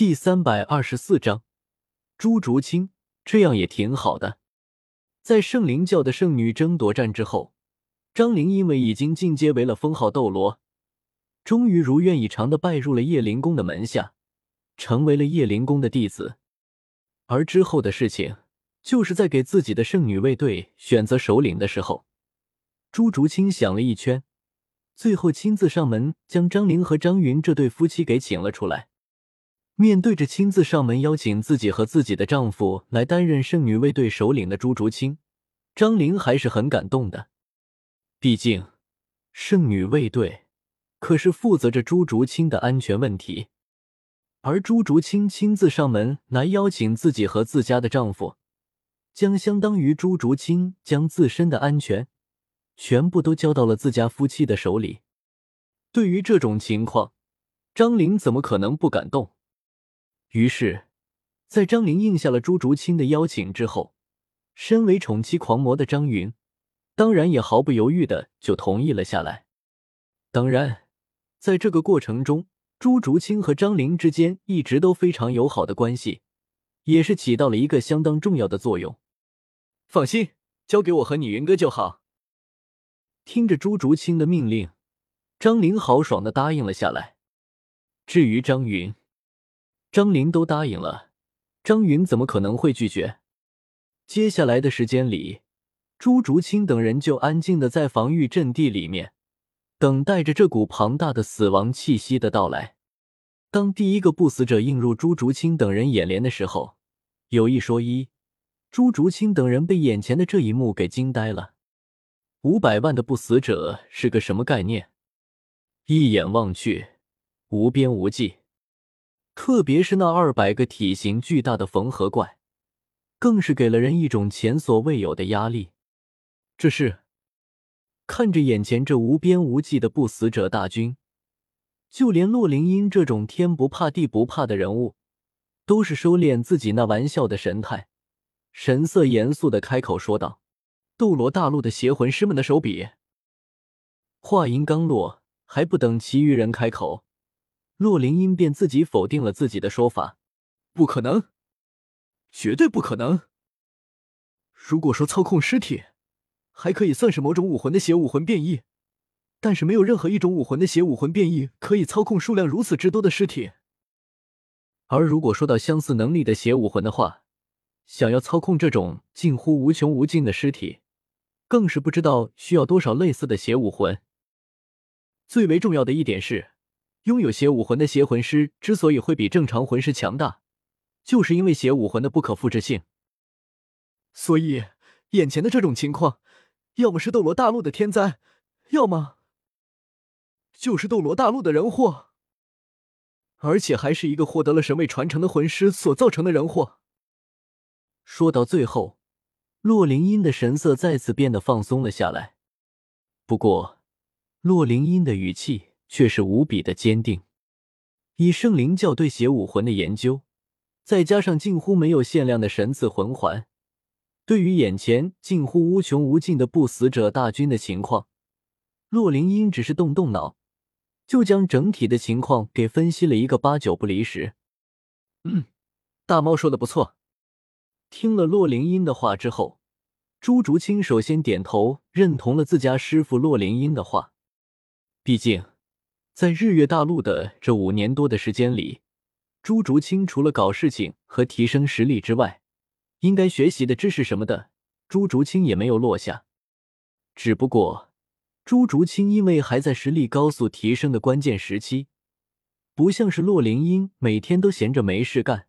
第三百二十四章，朱竹清，这样也挺好的。在圣灵教的圣女争夺战之后，张灵因为已经进阶为了封号斗罗，终于如愿以偿的拜入了叶灵宫的门下，成为了叶灵宫的弟子。而之后的事情，就是在给自己的圣女卫队选择首领的时候，朱竹清想了一圈。最后亲自上门，将张玲和张云这对夫妻给请了出来。面对着亲自上门邀请自己和自己的丈夫来担任圣女卫队首领的朱竹清，张玲还是很感动的。毕竟，圣女卫队可是负责着朱竹清的安全问题，而朱竹清亲自上门来邀请自己和自家的丈夫，将相当于朱竹清将自身的安全。全部都交到了自家夫妻的手里。对于这种情况，张玲怎么可能不感动？于是，在张玲应下了朱竹清的邀请之后，身为宠妻狂魔的张云，当然也毫不犹豫的就同意了下来。当然，在这个过程中，朱竹清和张玲之间一直都非常友好的关系，也是起到了一个相当重要的作用。放心，交给我和你云哥就好。听着朱竹清的命令，张玲豪爽的答应了下来。至于张云，张玲都答应了，张云怎么可能会拒绝？接下来的时间里，朱竹清等人就安静的在防御阵地里面，等待着这股庞大的死亡气息的到来。当第一个不死者映入朱竹清等人眼帘的时候，有一说一，朱竹清等人被眼前的这一幕给惊呆了。五百万的不死者是个什么概念？一眼望去，无边无际。特别是那二百个体型巨大的缝合怪，更是给了人一种前所未有的压力。这是看着眼前这无边无际的不死者大军，就连洛灵英这种天不怕地不怕的人物，都是收敛自己那玩笑的神态，神色严肃的开口说道。斗罗大陆的邪魂师们的手笔。话音刚落，还不等其余人开口，洛灵英便自己否定了自己的说法：“不可能，绝对不可能！如果说操控尸体还可以算是某种武魂的邪武魂变异，但是没有任何一种武魂的邪武魂变异可以操控数量如此之多的尸体。而如果说到相似能力的邪武魂的话，想要操控这种近乎无穷无尽的尸体。”更是不知道需要多少类似的邪武魂。最为重要的一点是，拥有邪武魂的邪魂师之所以会比正常魂师强大，就是因为邪武魂的不可复制性。所以，眼前的这种情况，要么是斗罗大陆的天灾，要么就是斗罗大陆的人祸，而且还是一个获得了神位传承的魂师所造成的人祸。说到最后。洛灵音的神色再次变得放松了下来，不过，洛灵音的语气却是无比的坚定。以圣灵教对邪武魂的研究，再加上近乎没有限量的神赐魂环，对于眼前近乎无穷无尽的不死者大军的情况，洛灵音只是动动脑，就将整体的情况给分析了一个八九不离十。嗯，大猫说的不错。听了洛灵音的话之后，朱竹清首先点头认同了自家师傅洛灵音的话。毕竟，在日月大陆的这五年多的时间里，朱竹清除了搞事情和提升实力之外，应该学习的知识什么的，朱竹清也没有落下。只不过，朱竹清因为还在实力高速提升的关键时期，不像是洛灵音每天都闲着没事干。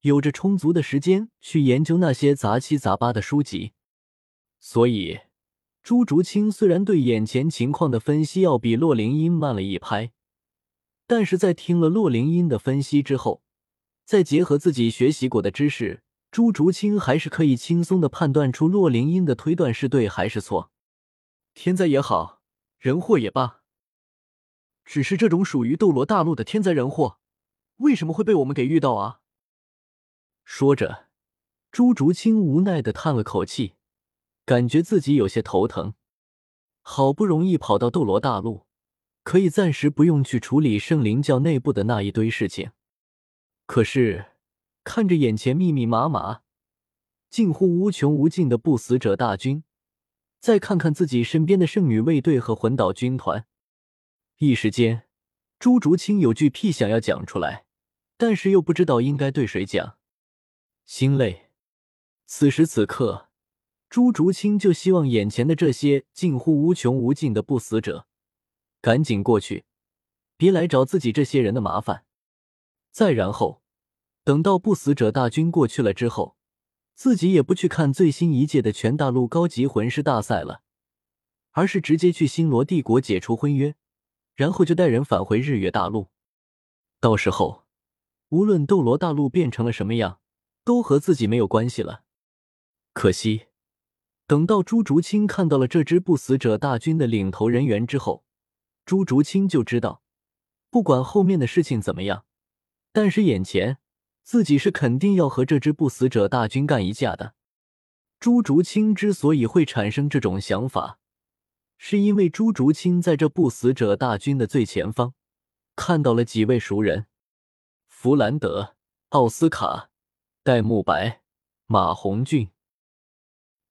有着充足的时间去研究那些杂七杂八的书籍，所以朱竹清虽然对眼前情况的分析要比洛灵音慢了一拍，但是在听了洛灵音的分析之后，再结合自己学习过的知识，朱竹清还是可以轻松的判断出洛灵音的推断是对还是错。天灾也好，人祸也罢，只是这种属于斗罗大陆的天灾人祸，为什么会被我们给遇到啊？说着，朱竹清无奈的叹了口气，感觉自己有些头疼。好不容易跑到斗罗大陆，可以暂时不用去处理圣灵教内部的那一堆事情，可是看着眼前密密麻麻、近乎无穷无尽的不死者大军，再看看自己身边的圣女卫队和魂岛军团，一时间，朱竹清有句屁想要讲出来，但是又不知道应该对谁讲，心累。此时此刻，朱竹清就希望眼前的这些近乎无穷无尽的不死者赶紧过去，别来找自己这些人的麻烦。再然后，等到不死者大军过去了之后。自己也不去看最新一届的全大陆高级魂师大赛了，而是直接去星罗帝国解除婚约，然后就带人返回日月大陆。到时候，无论斗罗大陆变成了什么样，都和自己没有关系了。可惜，等到朱竹清看到了这支不死者大军的领头人员之后，朱竹清就知道，不管后面的事情怎么样，但是眼前。自己是肯定要和这支不死者大军干一架的。朱竹清之所以会产生这种想法，是因为朱竹清在这不死者大军的最前方看到了几位熟人：弗兰德、奥斯卡、戴沐白、马红俊。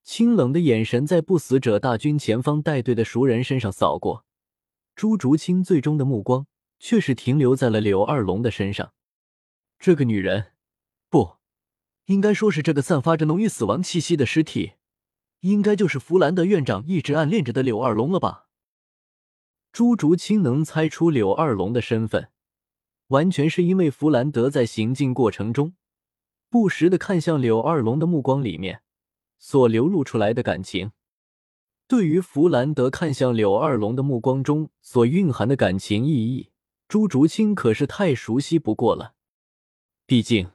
清冷的眼神在不死者大军前方带队的熟人身上扫过，朱竹清最终的目光却是停留在了柳二龙的身上。这个女人，不应该说是这个散发着浓郁死亡气息的尸体，应该就是弗兰德院长一直暗恋着的柳二龙了吧？朱竹清能猜出柳二龙的身份，完全是因为弗兰德在行进过程中不时的看向柳二龙的目光里面所流露出来的感情。对于弗兰德看向柳二龙的目光中所蕴含的感情意义，朱竹清可是太熟悉不过了。毕竟，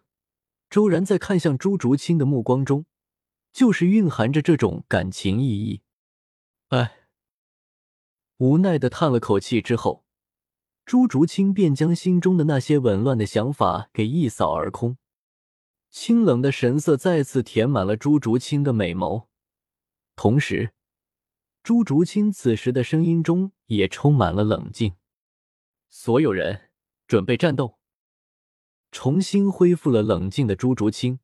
周然在看向朱竹清的目光中，就是蕴含着这种感情意义。哎，无奈的叹了口气之后，朱竹清便将心中的那些紊乱的想法给一扫而空。清冷的神色再次填满了朱竹清的美眸，同时，朱竹清此时的声音中也充满了冷静。所有人准备战斗。重新恢复了冷静的朱竹清，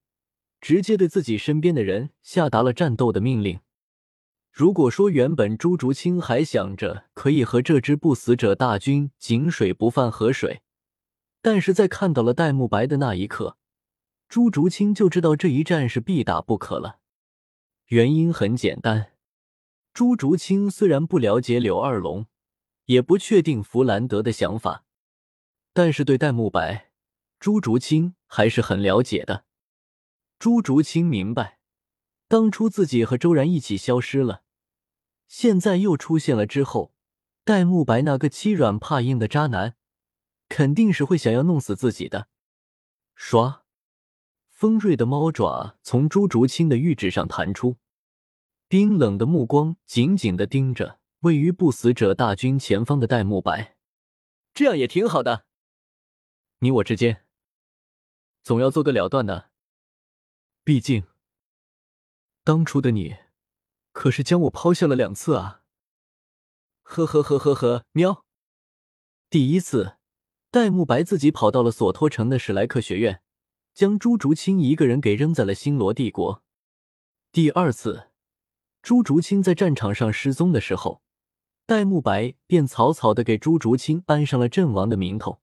直接对自己身边的人下达了战斗的命令。如果说原本朱竹清还想着可以和这支不死者大军井水不犯河水，但是在看到了戴沐白的那一刻，朱竹清就知道这一战是必打不可了。原因很简单，朱竹清虽然不了解柳二龙，也不确定弗兰德的想法，但是对戴沐白。朱竹清还是很了解的。朱竹清明白，当初自己和周然一起消失了，现在又出现了之后，戴沐白那个欺软怕硬的渣男，肯定是会想要弄死自己的。唰，锋锐的猫爪从朱竹清的玉指上弹出，冰冷的目光紧紧的盯着位于不死者大军前方的戴沐白。这样也挺好的，你我之间。总要做个了断的。毕竟，当初的你可是将我抛下了两次啊！呵呵呵呵呵，喵！第一次，戴沐白自己跑到了索托城的史莱克学院，将朱竹清一个人给扔在了星罗帝国。第二次，朱竹清在战场上失踪的时候，戴沐白便草草的给朱竹清安上了阵亡的名头。